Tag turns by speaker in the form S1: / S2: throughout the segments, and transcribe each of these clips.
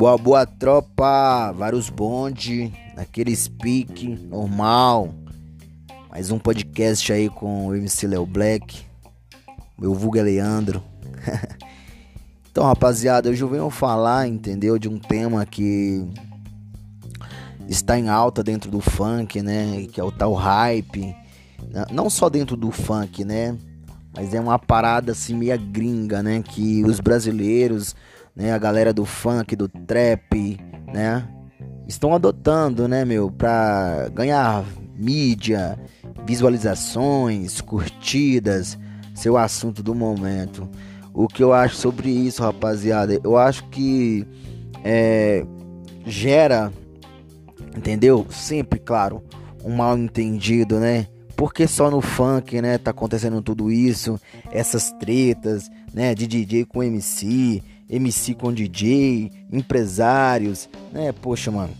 S1: Boa, boa tropa, vários bonde, naquele speak normal. Mais um podcast aí com o MC Leo Black, meu vulgo é Leandro. então, rapaziada, hoje eu venho falar, entendeu, de um tema que está em alta dentro do funk, né, que é o tal hype. Não só dentro do funk, né, mas é uma parada assim meia gringa, né, que os brasileiros né? A galera do funk, do trap, né? Estão adotando, né, meu, pra ganhar mídia, visualizações, curtidas, seu assunto do momento. O que eu acho sobre isso, rapaziada? Eu acho que é, gera, entendeu? Sempre, claro, um mal entendido, né? Porque só no funk, né, tá acontecendo tudo isso, essas tretas, né, de DJ com MC, MC com DJ, empresários, né? Poxa, mano.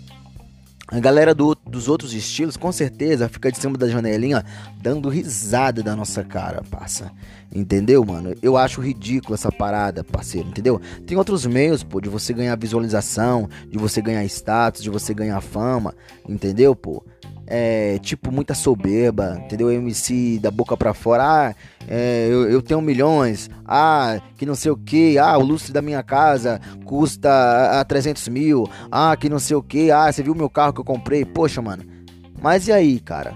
S1: A galera do, dos outros estilos, com certeza, fica de cima da janelinha dando risada da nossa cara, passa. Entendeu, mano? Eu acho ridículo essa parada, parceiro, entendeu? Tem outros meios, pô, de você ganhar visualização, de você ganhar status, de você ganhar fama, entendeu, pô? É, tipo, muita soberba, entendeu? MC da boca pra fora, ah, é, eu, eu, tenho milhões, ah, que não sei o que, ah, o lustre da minha casa custa a 300 mil, ah, que não sei o que, ah, você viu meu carro que eu comprei? Poxa, mano, mas e aí, cara?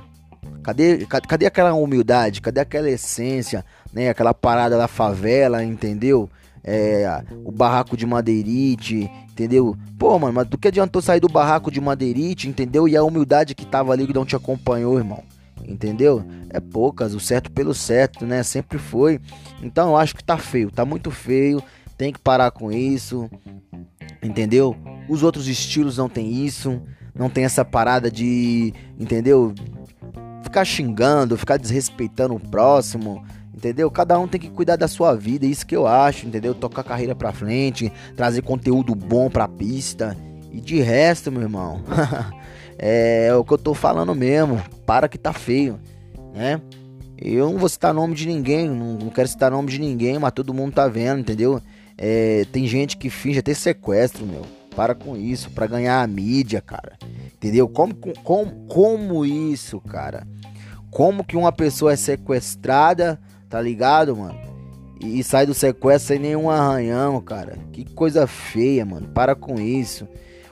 S1: Cadê, cadê aquela humildade? Cadê aquela essência, né? Aquela parada da favela, entendeu? É, o barraco de madeirite, entendeu? Pô, mano, mas do que adiantou sair do barraco de madeirite, entendeu? E a humildade que tava ali que não te acompanhou, irmão. Entendeu? É poucas, o certo pelo certo, né? Sempre foi. Então eu acho que tá feio, tá muito feio. Tem que parar com isso. Entendeu? Os outros estilos não tem isso. Não tem essa parada de, entendeu? Ficar xingando, ficar desrespeitando o próximo entendeu? Cada um tem que cuidar da sua vida, é isso que eu acho, entendeu? Tocar a carreira pra frente, trazer conteúdo bom pra pista. E de resto, meu irmão, é, é o que eu tô falando mesmo. Para que tá feio, né? Eu não vou citar nome de ninguém, não, quero citar nome de ninguém, mas todo mundo tá vendo, entendeu? É, tem gente que finge até sequestro, meu. Para com isso, para ganhar a mídia, cara. Entendeu? Como, como, como isso, cara? Como que uma pessoa é sequestrada Tá ligado, mano? E, sai do sequestro sem nenhum arranhão, cara. Que coisa feia, mano. Para com isso.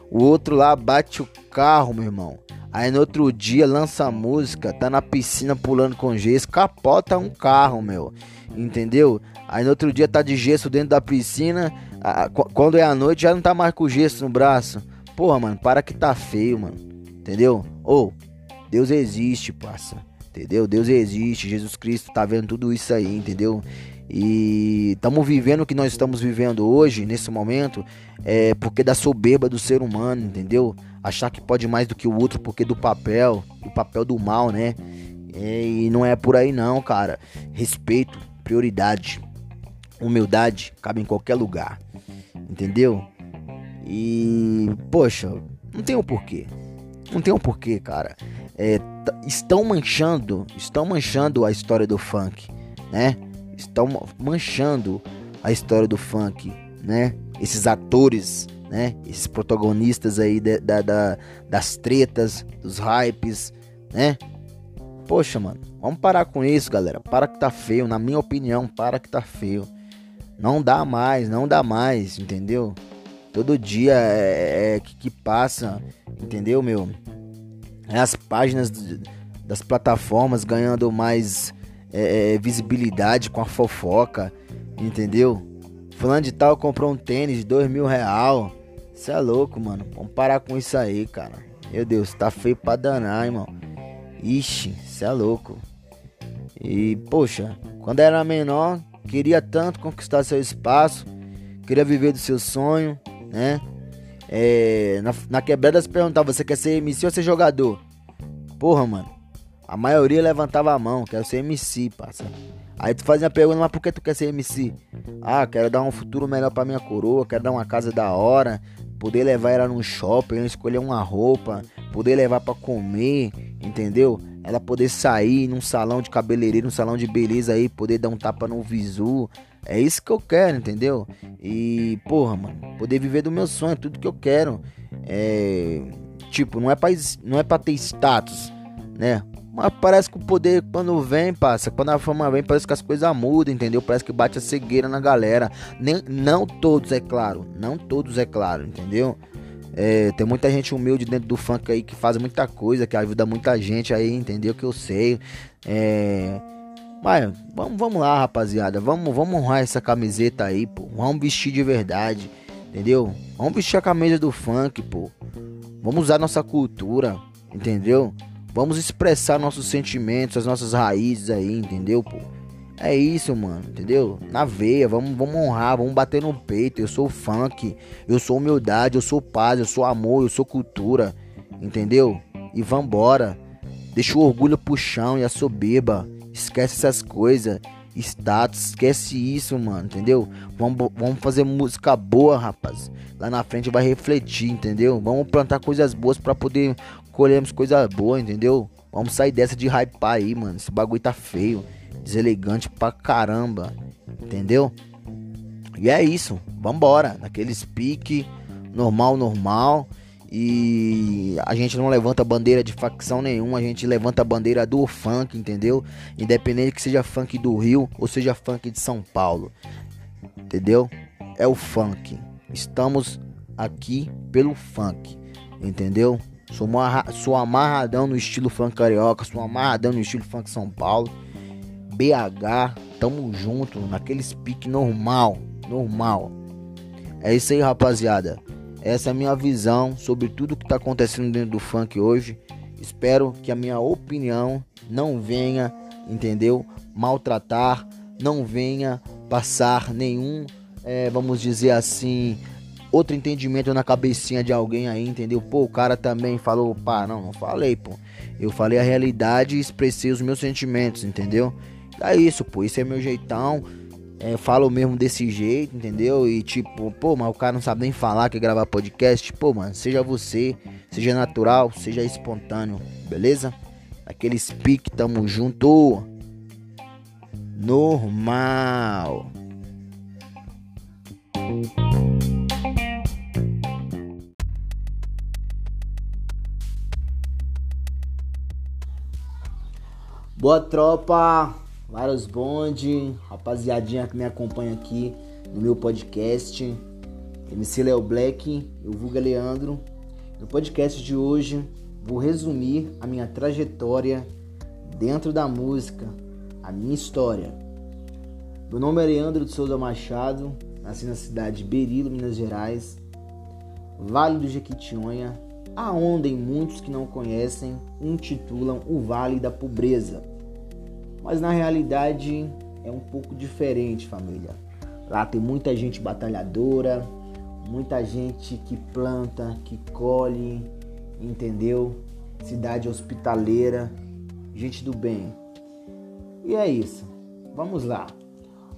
S1: O outro lá bate o carro, meu irmão. Aí no outro dia lança a música, tá na piscina pulando com gesso, capota um carro, meu. Entendeu? Aí no outro dia tá de gesso dentro da piscina. quando é a noite já não tá mais com gesso no braço. Porra, mano, para que tá feio, mano. Entendeu? Ou, oh, Deus existe, parça entendeu? Deus existe, Jesus Cristo tá vendo tudo isso aí, entendeu? E estamos vivendo o que nós estamos vivendo hoje, nesse momento, é porque da soberba do ser humano, entendeu? Achar que pode mais do que o outro porque do papel, do papel do mal, né? É, e não é por aí não, cara. Respeito, prioridade, humildade, cabe em qualquer lugar, entendeu? E, poxa, não tem um porquê. Não tem um porquê, cara é, estão manchando, estão manchando a história do funk, né? Estão manchando a história do funk, né? Esses atores, né? Esses protagonistas aí de, da, da, das tretas, dos hypes, né? Poxa, mano, vamos parar com isso, galera. Para que tá feio, na minha opinião, para que tá feio. Não dá mais, não dá mais, entendeu? Todo dia é, é, é que, que passa, entendeu, meu? É as páginas das plataformas ganhando mais é, é, visibilidade com a fofoca, entendeu? Fulano de tal comprou um tênis de dois mil real. Isso é louco, mano. Vamos parar com isso aí, cara. Meu Deus, tá feio pra danar, irmão. Ixi, isso é louco. E, poxa, quando era menor, queria tanto conquistar seu espaço, queria viver do seu sonho, né? É, na, na quebrada se perguntava, você quer ser MC ou ser jogador? Porra, mano. A maioria levantava a mão, quero ser MC, parça. Aí tu fazia a pergunta, mas por que tu quer ser MC? Ah, quero dar um futuro melhor pra minha coroa, quero dar uma casa da hora, poder levar ela num shopping, escolher uma roupa, poder levar para comer, entendeu? ela poder sair num salão de cabeleireiro, num salão de beleza aí, poder dar um tapa no visu. É isso que eu quero, entendeu? E, porra, mano, poder viver do meu sonho, tudo que eu quero. É. Tipo, não é pra, não é pra ter status, né? Mas parece que o poder, quando vem, passa. Quando a fama vem, parece que as coisas mudam, entendeu? Parece que bate a cegueira na galera. Nem, não todos, é claro. Não todos, é claro, entendeu? É, tem muita gente humilde dentro do funk aí que faz muita coisa, que ajuda muita gente aí, entendeu? Que eu sei. É. Mas vamos, vamos lá, rapaziada. Vamos, vamos honrar essa camiseta aí, pô. Vamos vestir de verdade, entendeu? Vamos vestir a camisa do funk, pô. Vamos usar nossa cultura, entendeu? Vamos expressar nossos sentimentos, as nossas raízes aí, entendeu, pô? É isso, mano, entendeu? Na veia, vamos, vamos honrar, vamos bater no peito. Eu sou funk, eu sou humildade, eu sou paz, eu sou amor, eu sou cultura, entendeu? E vambora. Deixa o orgulho pro chão e a soberba. Esquece essas coisas. Status, esquece isso, mano, entendeu? Vamos, vamos fazer música boa, rapaz. Lá na frente vai refletir, entendeu? Vamos plantar coisas boas para poder colhermos coisa boa, entendeu? Vamos sair dessa de hypar aí, mano. Esse bagulho tá feio, deselegante pra caramba, entendeu? E é isso, vambora. Naquele pique, normal, normal. E a gente não levanta bandeira de facção nenhuma, a gente levanta a bandeira do funk, entendeu? Independente que seja funk do Rio ou seja funk de São Paulo, entendeu? É o funk. Estamos aqui pelo funk, entendeu? Sou, sou amarradão no estilo funk carioca, sou amarradão no estilo funk São Paulo. BH, tamo junto, naquele speak normal, normal. É isso aí, rapaziada. Essa é a minha visão sobre tudo que tá acontecendo dentro do funk hoje. Espero que a minha opinião não venha, entendeu? Maltratar, não venha passar nenhum, é, vamos dizer assim, outro entendimento na cabecinha de alguém aí, entendeu? Pô, o cara também falou, pá, não, não falei, pô. Eu falei a realidade e expressei os meus sentimentos, entendeu? É isso, pô, esse é meu jeitão. É, falo mesmo desse jeito, entendeu? E tipo, pô, mas o cara não sabe nem falar, quer gravar podcast. Pô, mano, seja você, seja natural, seja espontâneo, beleza? Aquele speak, tamo junto. Normal. Boa tropa, vários bonde, rapaziadinha que me acompanha aqui no meu podcast, MC Leo Black, eu vulga Leandro. No podcast de hoje vou resumir a minha trajetória dentro da música, a minha história. Meu nome é Leandro de Souza Machado, nasci na cidade de Berilo, Minas Gerais, Vale do Jequitinhonha, aonde muitos que não conhecem intitulam o Vale da Pobreza. Mas na realidade é um pouco diferente, família. Lá tem muita gente batalhadora, muita gente que planta, que colhe, entendeu? Cidade hospitaleira, gente do bem. E é isso. Vamos lá.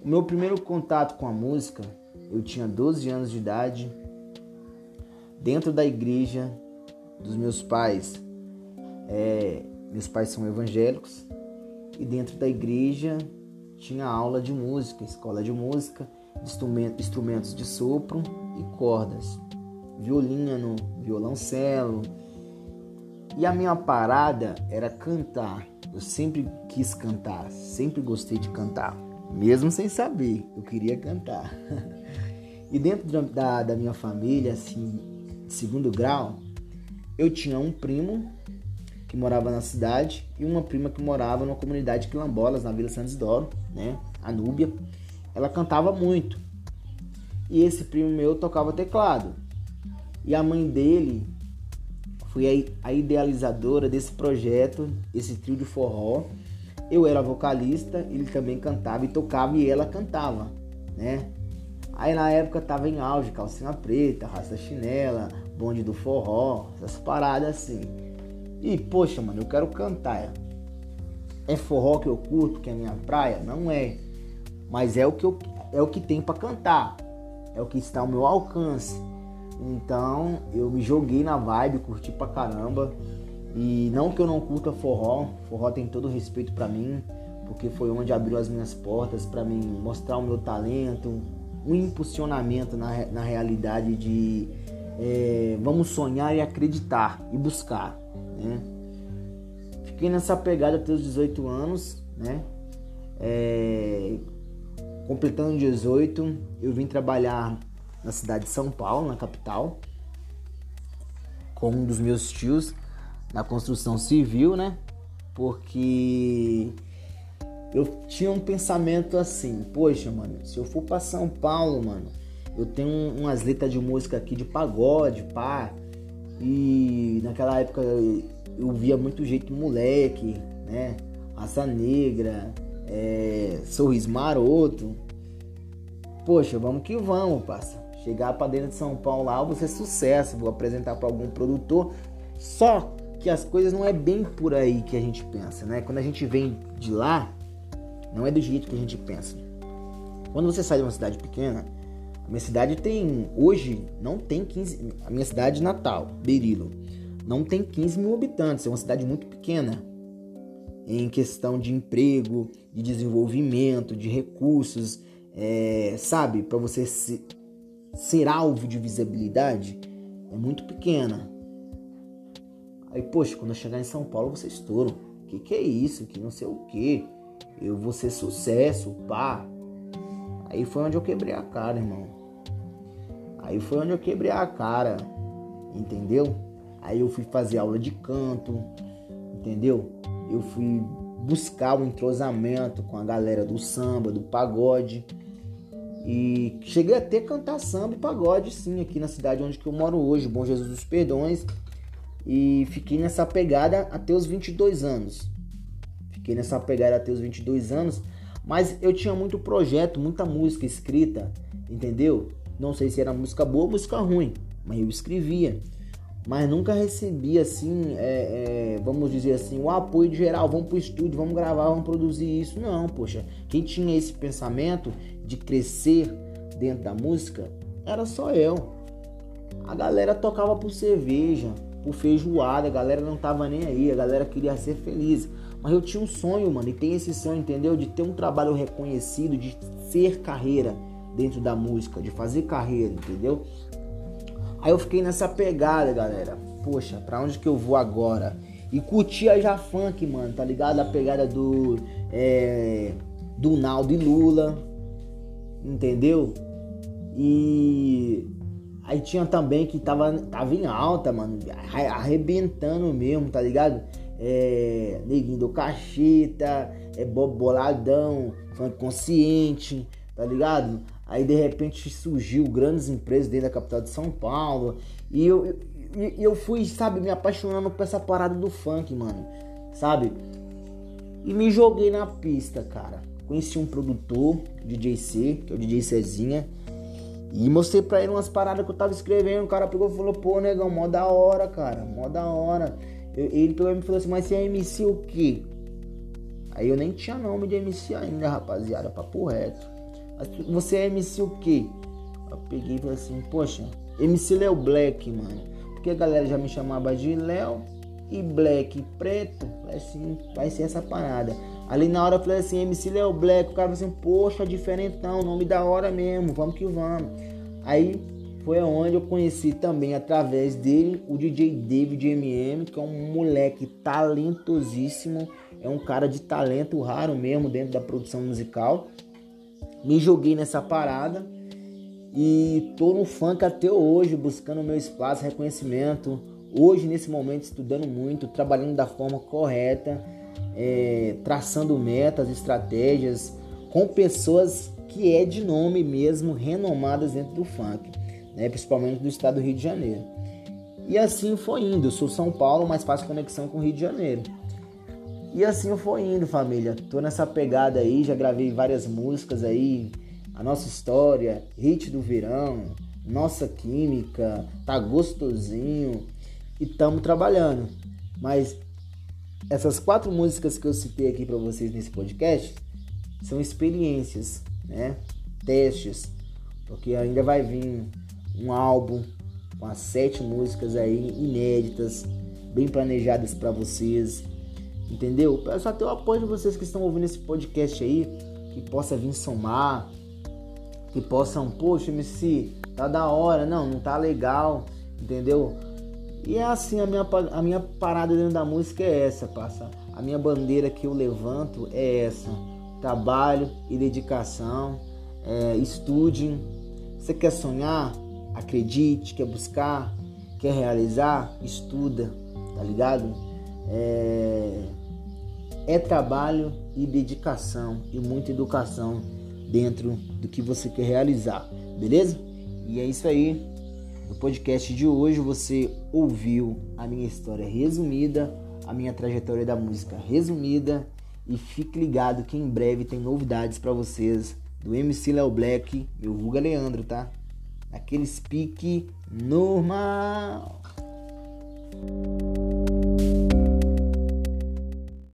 S1: O meu primeiro contato com a música, eu tinha 12 anos de idade, dentro da igreja dos meus pais. É, meus pais são evangélicos e dentro da igreja tinha aula de música, escola de música, instrumentos de sopro e cordas, violino, violoncelo. E a minha parada era cantar. Eu sempre quis cantar, sempre gostei de cantar, mesmo sem saber, eu queria cantar. e dentro da, da minha família, assim, de segundo grau, eu tinha um primo que morava na cidade, e uma prima que morava numa comunidade quilombolas na Vila Santos Isidoro, né? A Núbia. Ela cantava muito. E esse primo meu tocava teclado. E a mãe dele foi a idealizadora desse projeto, esse trio de forró. Eu era vocalista, ele também cantava e tocava e ela cantava, né? Aí na época tava em auge, calcinha preta, raça chinela, bonde do forró, essas paradas assim. E, poxa, mano, eu quero cantar. É forró que eu curto, que é minha praia? Não é. Mas é o que, eu, é o que tem para cantar. É o que está ao meu alcance. Então eu me joguei na vibe, curti pra caramba. E não que eu não curta forró, forró tem todo respeito para mim, porque foi onde abriu as minhas portas para mim mostrar o meu talento, um impulsionamento na, na realidade de é, vamos sonhar e acreditar e buscar, né? Fiquei nessa pegada até os 18 anos, né? É, completando 18, eu vim trabalhar na cidade de São Paulo, na capital, com um dos meus tios na construção civil, né? Porque eu tinha um pensamento assim, poxa, mano, se eu for para São Paulo, mano, eu tenho umas letras de música aqui de pagode, pá. E naquela época eu via muito jeito moleque, né? Raça negra, é, sorriso maroto. Poxa, vamos que vamos, parça. Chegar para dentro de São Paulo lá, vou ser sucesso, vou apresentar para algum produtor. Só que as coisas não é bem por aí que a gente pensa, né? Quando a gente vem de lá, não é do jeito que a gente pensa. Quando você sai de uma cidade pequena, a minha cidade tem, hoje, não tem 15, a minha cidade natal, Berilo, não tem 15 mil habitantes, é uma cidade muito pequena. Em questão de emprego, de desenvolvimento, de recursos, é, sabe, para você se, ser alvo de visibilidade, é muito pequena. Aí, poxa, quando eu chegar em São Paulo, você estouro. Que que é isso? Que não sei o que. Eu vou ser sucesso, pá. Aí foi onde eu quebrei a cara, irmão. Aí foi onde eu quebrei a cara. Entendeu? Aí eu fui fazer aula de canto. Entendeu? Eu fui buscar o entrosamento com a galera do samba, do pagode. E cheguei até cantar samba e pagode, sim, aqui na cidade onde eu moro hoje, Bom Jesus dos Perdões. E fiquei nessa pegada até os 22 anos. Fiquei nessa pegada até os 22 anos, mas eu tinha muito projeto, muita música escrita, entendeu? Não sei se era música boa ou música ruim, mas eu escrevia. Mas nunca recebi assim, é, é, vamos dizer assim, o apoio de geral, vamos pro estúdio, vamos gravar, vamos produzir isso. Não, poxa, quem tinha esse pensamento de crescer dentro da música era só eu. A galera tocava por cerveja, por feijoada, a galera não tava nem aí, a galera queria ser feliz. Mas eu tinha um sonho, mano, e tem esse sonho, entendeu? De ter um trabalho reconhecido, de ser carreira dentro da música, de fazer carreira, entendeu? Aí eu fiquei nessa pegada, galera. Poxa, pra onde que eu vou agora? E curtia já funk, mano, tá ligado? A pegada do. É, do Naldo e Lula, entendeu? E Aí tinha também que tava, tava em alta, mano, arrebentando mesmo, tá ligado? É, Neguinho do Cacheta, é Bob Boladão, funk consciente, tá ligado? Aí de repente surgiu grandes empresas dentro da capital de São Paulo. E eu, eu, eu fui, sabe, me apaixonando por essa parada do funk, mano. Sabe? E me joguei na pista, cara. Conheci um produtor, DJ C, que é o DJ Cezinha e mostrei pra ele umas paradas que eu tava escrevendo. O cara pegou e falou: pô, negão, mó da hora, cara, mó da hora. Eu, ele pegou e me falou assim: mas você é MC o quê? Aí eu nem tinha nome de MC ainda, rapaziada, papo reto. Você é MC o quê? Eu peguei e falei assim: poxa, MC Léo Black, mano. Porque a galera já me chamava de Léo e Black preto. Falei assim: vai ser essa parada. Ali na hora eu falei assim, MC Leo Black, o cara falou assim, poxa, diferentão, nome da hora mesmo, vamos que vamos. Aí foi onde eu conheci também, através dele, o DJ David MM, que é um moleque talentosíssimo, é um cara de talento raro mesmo dentro da produção musical. Me joguei nessa parada e tô no funk até hoje, buscando meu espaço, reconhecimento. Hoje, nesse momento, estudando muito, trabalhando da forma correta é, traçando metas, estratégias com pessoas que é de nome mesmo, renomadas dentro do funk, né? principalmente do estado do Rio de Janeiro. E assim foi indo. Eu sou São Paulo, mas faço conexão com o Rio de Janeiro. E assim eu fui indo, família. Tô nessa pegada aí, já gravei várias músicas aí. A nossa história, hit do verão, nossa química, tá gostosinho. E tamo trabalhando. Mas essas quatro músicas que eu citei aqui para vocês nesse podcast são experiências, né? Testes, porque ainda vai vir um álbum com as sete músicas aí inéditas, bem planejadas para vocês. Entendeu? Peço só ter o apoio de vocês que estão ouvindo esse podcast aí, que possa vir somar, que possam, poxa, MC, tá da hora, não, não tá legal, entendeu? E é assim, a minha, a minha parada dentro da música é essa, passa. A minha bandeira que eu levanto é essa: trabalho e dedicação. É, estude. Você quer sonhar? Acredite. Quer buscar? Quer realizar? Estuda, tá ligado? É, é trabalho e dedicação e muita educação dentro do que você quer realizar, beleza? E é isso aí. No podcast de hoje você ouviu a minha história resumida a minha trajetória da música resumida e fique ligado que em breve tem novidades para vocês do MC Léo Black, meu vulga Leandro, tá? Aquele speak normal.